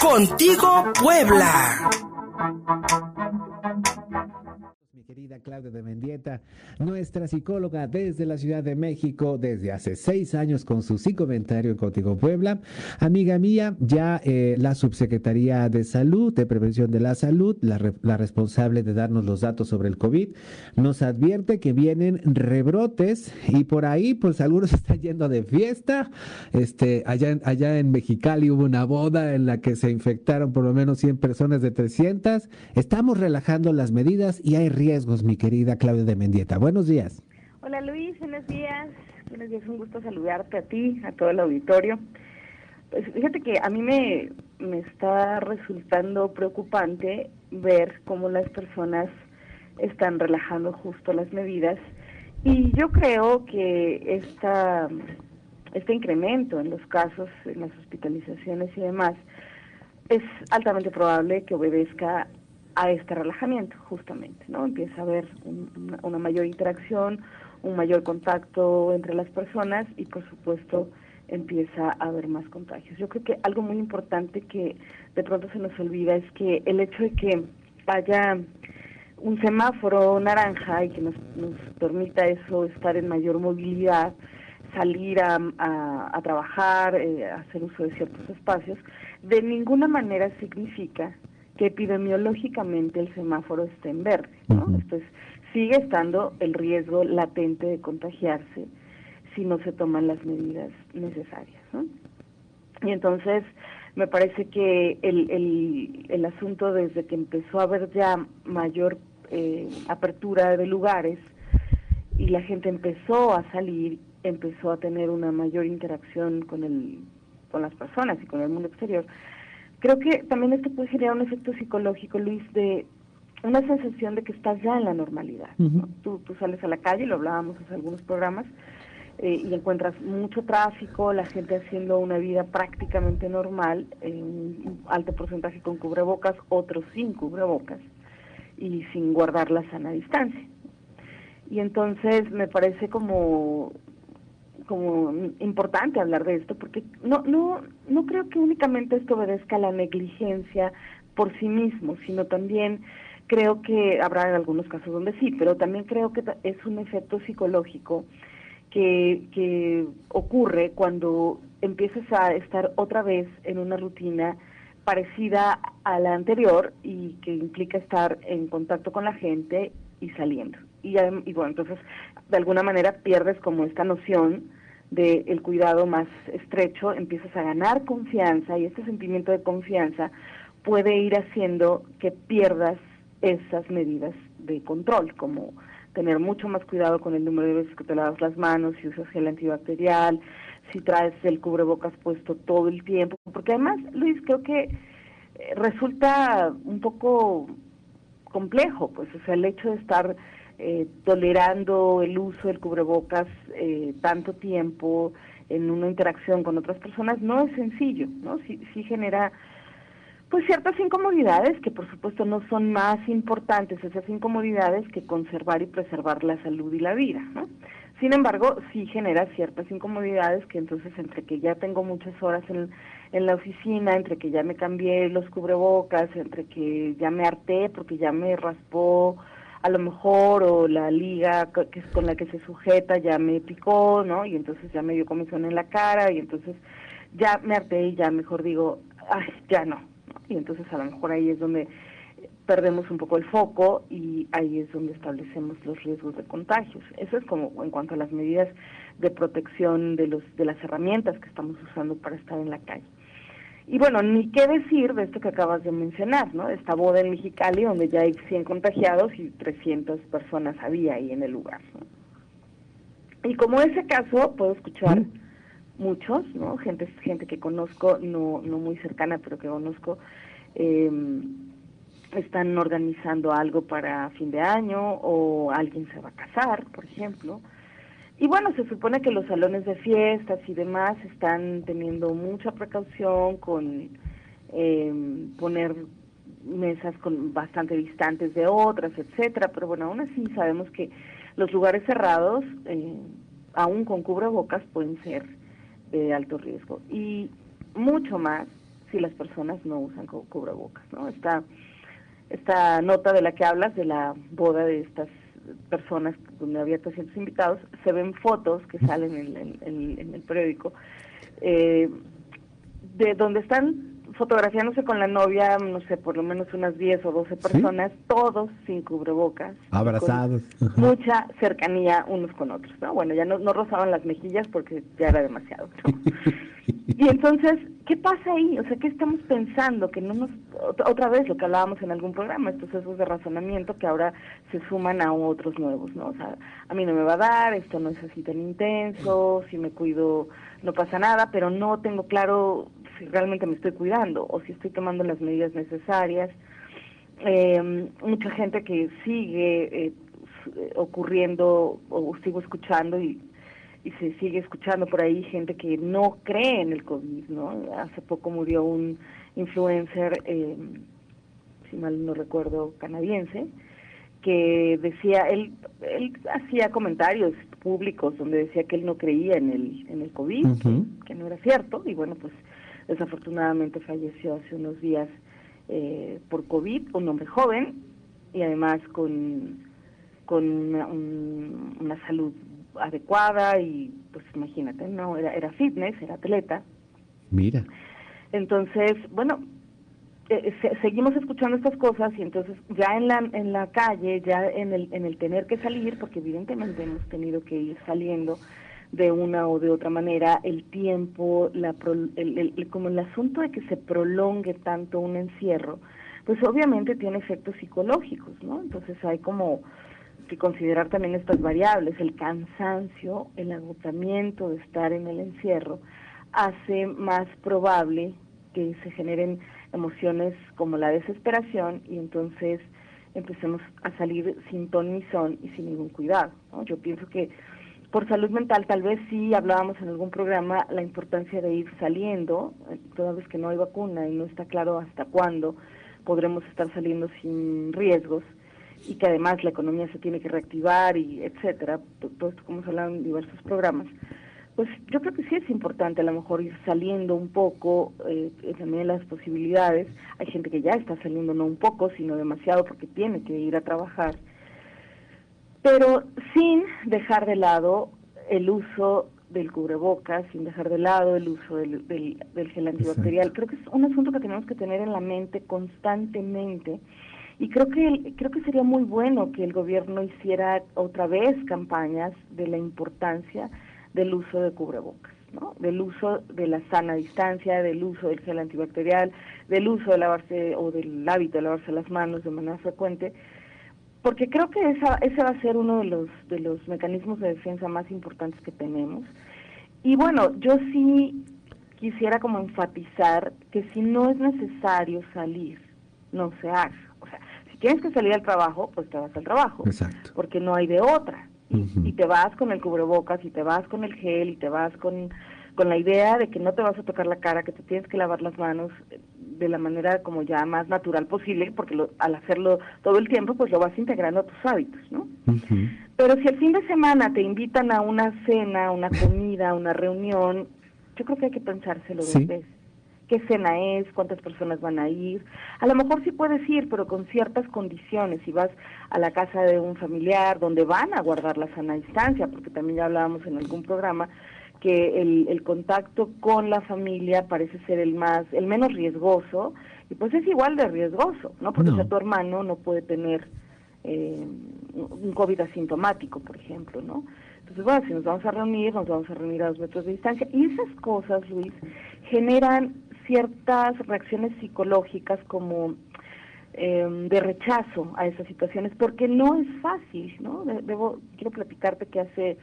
Contigo Puebla. Querida Claudia de Mendieta, nuestra psicóloga desde la Ciudad de México desde hace seis años con su sí comentario en Contigo Puebla. Amiga mía, ya eh, la Subsecretaría de Salud, de Prevención de la Salud, la, responsable de darnos los datos sobre el COVID, nos advierte que vienen rebrotes y por ahí pues algunos están yendo de fiesta. Este, allá, allá en Mexicali hubo una boda en la que se infectaron por lo menos 100 personas de 300. Estamos relajando las medidas y hay riesgo mi querida Claudia de Mendieta. Buenos días. Hola Luis, buenos días. Buenos días, un gusto saludarte a ti, a todo el auditorio. Pues fíjate que a mí me, me está resultando preocupante ver cómo las personas están relajando justo las medidas y yo creo que esta, este incremento en los casos, en las hospitalizaciones y demás, es altamente probable que obedezca a este relajamiento, justamente, ¿no? Empieza a haber una, mayor interacción, un mayor contacto entre las personas y, por supuesto, empieza a haber más contagios. Yo creo que algo muy importante que de pronto se nos olvida es que el hecho de que haya un semáforo naranja y que nos, permita eso estar en mayor movilidad, salir a, a, trabajar, eh, hacer uso de ciertos espacios, de ninguna manera significa que epidemiológicamente el semáforo esté en verde, ¿no? Entonces, sigue estando el riesgo latente de contagiarse si no se toman las medidas necesarias, ¿no? Y entonces, me parece que el, el, el asunto desde que empezó a haber ya mayor eh, apertura de lugares y la gente empezó a salir, empezó a tener una mayor interacción con el con las personas y con el mundo exterior, Creo que también esto puede generar un efecto psicológico, Luis, de una sensación de que estás ya en la normalidad. tú, tú, sales a la calle, lo hablábamos en algunos programas, eh, y encuentras mucho tráfico, la gente haciendo una vida prácticamente normal, un alto porcentaje con cubrebocas, otros sin cubrebocas y sin guardar la sana distancia. Y entonces me parece como como importante hablar de esto porque no no no creo que únicamente esto obedezca a la negligencia por sí mismo, sino también creo que habrá algunos casos donde sí, pero también creo que es un efecto psicológico que, que ocurre cuando empiezas a estar otra vez en una rutina parecida a la anterior y que implica estar en contacto con la gente y saliendo. Y, y bueno, entonces de alguna manera pierdes como esta noción del cuidado más estrecho, empiezas a ganar confianza y este sentimiento de confianza puede ir haciendo que pierdas esas medidas de control, como tener mucho más cuidado con el número de veces que te lavas las manos, si usas gel antibacterial, si traes el cubrebocas puesto todo el tiempo, porque además, Luis, creo que eh, resulta un poco complejo, pues, o sea, el hecho de estar eh, tolerando el uso del cubrebocas eh, tanto tiempo en una interacción con otras personas no es sencillo, ¿no? Sí, sí genera pues ciertas incomodidades que por supuesto no son más importantes esas incomodidades que conservar y preservar la salud y la vida, ¿no? Sin embargo, sí genera ciertas incomodidades que entonces entre que ya tengo muchas horas en, en la oficina, entre que ya me cambié los cubrebocas, entre que ya me harté porque ya me raspó a lo mejor o la liga que es con la que se sujeta ya me picó, ¿no? Y entonces ya me dio comisión en la cara y entonces ya me harté y ya mejor digo, ay, ya no. Y entonces a lo mejor ahí es donde perdemos un poco el foco y ahí es donde establecemos los riesgos de contagios. Eso es como en cuanto a las medidas de protección de los de las herramientas que estamos usando para estar en la calle. Y bueno, ni qué decir de esto que acabas de mencionar, ¿no? Esta boda en Mexicali donde ya hay 100 contagiados y 300 personas había ahí en el lugar. Y como ese caso, puedo escuchar muchos, ¿no? Gente, gente que conozco, no, no muy cercana, pero que conozco, eh, están organizando algo para fin de año o alguien se va a casar, por ejemplo y bueno, se supone que los salones de fiestas y demás están teniendo mucha precaución con eh, poner mesas con bastante distantes de otras, etcétera, pero bueno, aún así sabemos que los lugares cerrados, eh, aún con cubrebocas, pueden ser de alto riesgo. Y mucho más si las personas no usan cubrebocas, ¿no? Esta, esta nota de la que hablas, de la boda de estas personas donde había 300 invitados, se ven fotos que salen en, el periódico, eh, de donde están fotografiándose con la novia, no sé, por lo menos unas 10 o 12 personas, todos sin cubrebocas. Abrazados. Mucha cercanía unos con otros, ¿no? Bueno, ya no, no rozaban las mejillas porque ya era demasiado. y entonces, ¿qué pasa ahí? O sea, ¿qué estamos pensando? Que no nos, otra vez lo que hablábamos en algún programa, estos esos de razonamiento que ahora se suman a otros nuevos, ¿no? O sea, a mí no me va a dar, esto no es así tan intenso, si me cuido no pasa nada, pero no tengo claro si realmente me estoy cuidando o si estoy tomando las medidas necesarias. Eh, mucha gente que sigue eh, ocurriendo o sigo escuchando y, y se sigue escuchando por ahí gente que no cree en el COVID, ¿no? Hace poco murió un influencer, eh, si mal no recuerdo, canadiense, que decía, él, él hacía comentarios públicos donde decía que él no creía en el, en el COVID, que no era cierto, y bueno, pues desafortunadamente falleció hace unos días eh, por COVID, un hombre joven y además con, con una, salud adecuada y pues imagínate, no era, era fitness, era atleta. Mira. Entonces, bueno, eh, seguimos escuchando estas cosas y entonces ya en la en la calle, ya en el en el tener que salir, porque evidentemente hemos tenido que ir saliendo de una o de otra manera el tiempo, la el, como el asunto de que se prolongue tanto un encierro, pues obviamente tiene efectos psicológicos, ¿no? Entonces hay como que considerar también estas variables, el cansancio, el agotamiento de estar en el encierro, hace más probable que se generen emociones como la desesperación y entonces empecemos a salir sin ton ni son y sin ningún cuidado. ¿no? Yo pienso que por salud mental tal vez sí hablábamos en algún programa la importancia de ir saliendo, eh, toda vez que no hay vacuna y no está claro hasta cuándo podremos estar saliendo sin riesgos y que además la economía se tiene que reactivar y etcétera, todo esto como se hablado en diversos programas, pues yo creo que sí es importante a lo mejor ir saliendo un poco, eh, también las posibilidades, hay gente que ya está saliendo no un poco, sino demasiado porque tiene que ir a trabajar, pero sin dejar de lado el uso del cubrebocas, sin dejar de lado el uso del, del, gel antibacterial. Creo que es un asunto que tenemos que tener en la mente constantemente y creo que creo que sería muy bueno que el gobierno hiciera otra vez campañas de la importancia del uso de cubrebocas, ¿no? Del uso de la sana distancia, del uso del gel antibacterial, del uso de lavarse o del hábito de lavarse las manos de manera frecuente porque creo que esa, ese va a ser uno de los, de los mecanismos de defensa más importantes que tenemos. Y bueno, yo sí quisiera como enfatizar que si no es necesario salir, no se haga. O sea, si tienes que salir al trabajo, pues te vas al trabajo. Exacto. Porque no hay de otra. Y te vas con el cubrebocas, y te vas con el gel, y te vas con, con la idea de que no te vas a tocar la cara, que te tienes que lavar las manos de la manera como ya más natural posible, porque al hacerlo todo el tiempo, pues lo vas integrando a tus hábitos, ¿no? Pero si el fin de semana te invitan a una cena, una comida, una reunión, yo creo que hay que pensárselo dos veces. ¿Qué cena es? ¿Cuántas personas van a ir? A lo mejor sí puedes ir, pero con ciertas condiciones. Si vas a la casa de un familiar donde van a guardar la sana distancia, porque también ya hablábamos en algún programa, que el, el, contacto con la familia parece ser el más, el menos riesgoso, y pues es igual de riesgoso, ¿no? Porque tu hermano no puede tener eh, un COVID asintomático, por ejemplo, ¿no? Entonces, bueno, si nos vamos a reunir, nos vamos a reunir a dos metros de distancia, y esas cosas, Luis, generan ciertas reacciones psicológicas como em, de rechazo a esas situaciones, porque no es fácil, ¿no? Debo, quiero platicarte que hace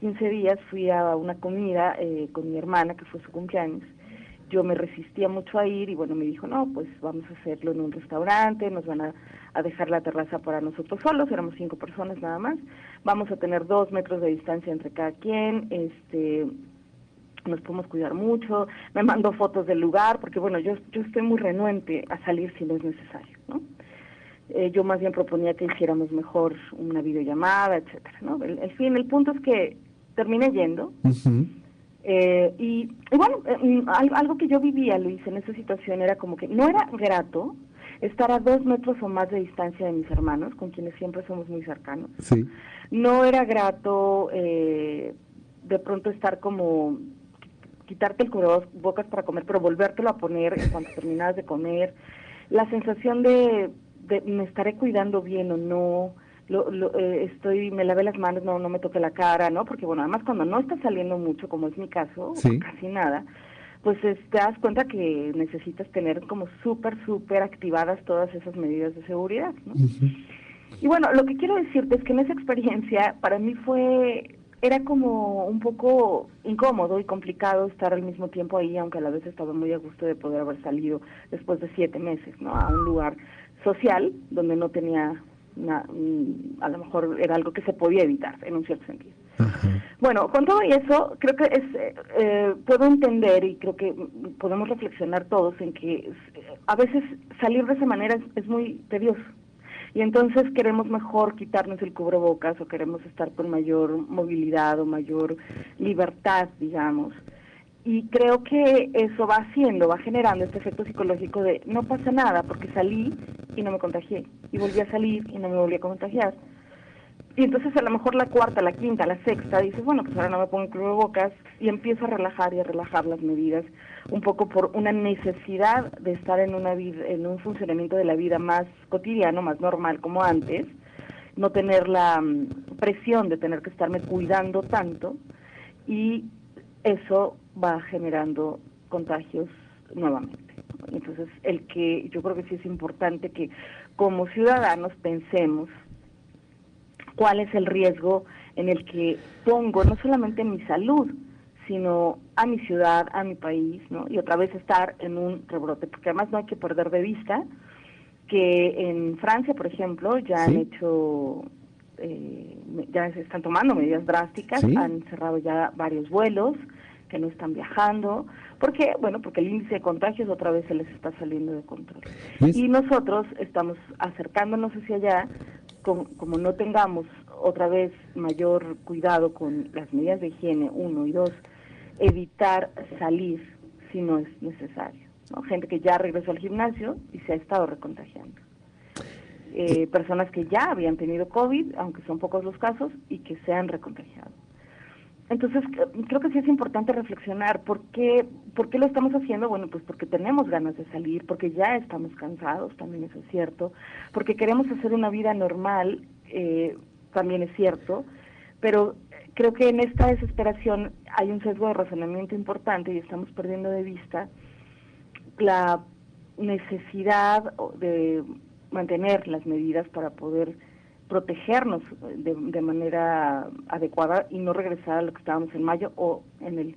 15 días fui a una comida eh, con mi hermana, que fue su cumpleaños. Yo me resistía mucho a ir y bueno, me dijo, no, pues vamos a hacerlo en un restaurante, nos van a, dejar la terraza para nosotros solos, éramos cinco personas nada más, vamos a tener dos metros de distancia entre cada quien, este nos podemos cuidar mucho, me mandó fotos del lugar, porque bueno, yo, yo estoy muy renuente a salir si no es necesario, ¿no? Eh, yo más bien proponía que hiciéramos mejor una videollamada, etcétera, ¿no? El, el fin, el punto es que terminé yendo Eh, y, bueno, eh, mm, algo que yo vivía, Luis, en esa situación era como que no era grato estar a dos metros o más de distancia de mis hermanos, con quienes siempre somos muy cercanos. Sí. No era grato eh, de pronto estar como quitarte el bocas para comer, pero volvértelo a poner en cuanto terminas de comer. La sensación de, de me estaré cuidando bien o no, lo, eh, estoy, me lavé las manos, no, no me toque la cara, ¿no? Porque bueno, además cuando no está saliendo mucho, como es mi caso, casi nada, pues te das cuenta que necesitas tener como súper, súper activadas todas esas medidas de seguridad, ¿no? Y bueno, lo que quiero decirte es que en esa experiencia para mí fue, era como un poco incómodo y complicado estar al mismo tiempo ahí, aunque a la vez estaba muy a gusto de poder haber salido después de siete meses, ¿no? A un lugar social donde no tenía a lo mejor era algo que se podía evitar en un cierto sentido. Bueno, con todo eso, creo que es, eh, eh, puedo entender y creo que podemos reflexionar todos en que a veces salir de esa manera es, muy tedioso. Y entonces queremos mejor quitarnos el cubrebocas o queremos estar con mayor movilidad o mayor libertad, digamos. Y creo que eso va haciendo, va generando este efecto psicológico de no pasa nada porque salí y no me contagié, y volví a salir y no me volví a contagiar. Y entonces a lo mejor la cuarta, la quinta, la sexta, dices, bueno, pues ahora no me pongo bocas y empiezo a relajar y a relajar las medidas, un poco por una necesidad de estar en, una vida, en un funcionamiento de la vida más cotidiano, más normal como antes, no tener la mm, presión de tener que estarme cuidando tanto y eso va generando contagios nuevamente. Entonces, el que yo creo que sí es importante que como ciudadanos pensemos cuál es el riesgo en el que pongo no solamente mi salud, sino a mi ciudad, a mi país, ¿no? Y otra vez estar en un rebrote, porque además no hay que perder de vista que en Francia, por ejemplo, ya han hecho, eh, ya se están tomando medidas drásticas, han cerrado ya varios vuelos, que no están viajando. ¿Por qué? Bueno, porque el índice de contagios otra vez se les está saliendo de control. Y nosotros estamos acercándonos hacia allá, como no tengamos otra vez mayor cuidado con las medidas de higiene, uno, y dos, evitar salir si no es necesario. Gente que ya regresó al gimnasio y se ha estado recontagiando. Eh, personas que ya habían tenido COVID, aunque son pocos los casos, y que se han recontagiado. Entonces, creo que sí es importante reflexionar por qué, por qué lo estamos haciendo. Bueno, pues porque tenemos ganas de salir, porque ya estamos cansados, también eso es cierto, porque queremos hacer una vida normal, eh, también es cierto, pero creo que en esta desesperación hay un sesgo de razonamiento importante y estamos perdiendo de vista la necesidad de mantener las medidas para poder protegernos de, de, manera adecuada y no regresar a lo que estábamos en mayo o en el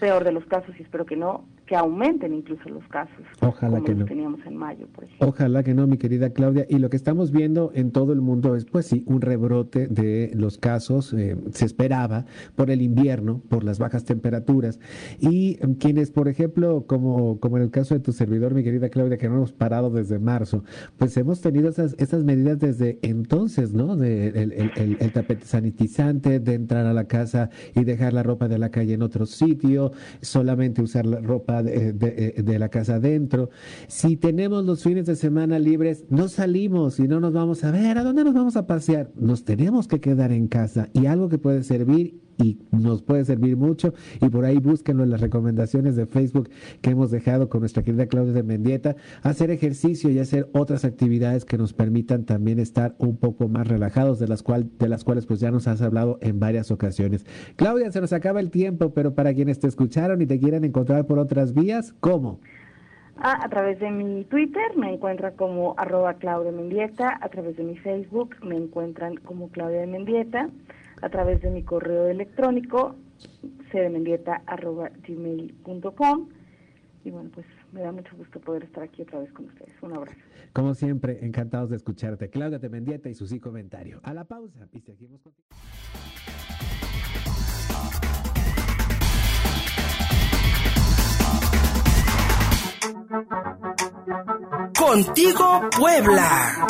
peor de los casos, y espero que no, que aumenten incluso los casos. Ojalá que no. teníamos en mayo, por ejemplo. Ojalá que no, mi querida Claudia. Y lo que estamos viendo en todo el mundo es, pues sí, un rebrote de los casos. Eh, se esperaba por el invierno, por las bajas temperaturas. Y em, quienes, por ejemplo, como, como en el caso de tu servidor, mi querida Claudia, que no hemos parado desde marzo, pues hemos tenido esas, esas medidas desde entonces, ¿no? De, el, el, el tapete sanitizante, de entrar a la casa y dejar la ropa de la calle en otro sitio, solamente usar la ropa eh, eh, de, la casa adentro. Si tenemos los fines de semana libres, no salimos y no nos vamos a ver, ¿a dónde nos vamos a pasear? Nos tenemos que quedar en casa y algo que puede servir y nos puede servir mucho. Y por ahí búsquenlo en las recomendaciones de Facebook que hemos dejado con nuestra querida Claudia de Mendieta, hacer ejercicio y hacer otras actividades que nos permitan también estar un poco más relajados, de las, cual, de las cuales pues ya nos has hablado en varias ocasiones. Claudia, se nos acaba el tiempo, pero para quienes te escucharon y te quieran encontrar por otras vías, ¿cómo? Ah, a través de mi Twitter me encuentra como arroba Claudia Mendieta, a través de mi Facebook me encuentran como Claudia Mendieta a través de mi correo electrónico cdmendieta.gmail.com y bueno, pues me da mucho gusto poder estar aquí otra vez con ustedes. Un abrazo. Como siempre, encantados de escucharte. Claudia de Mendieta y su sí comentario. A la pausa y seguimos contigo. Contigo Puebla.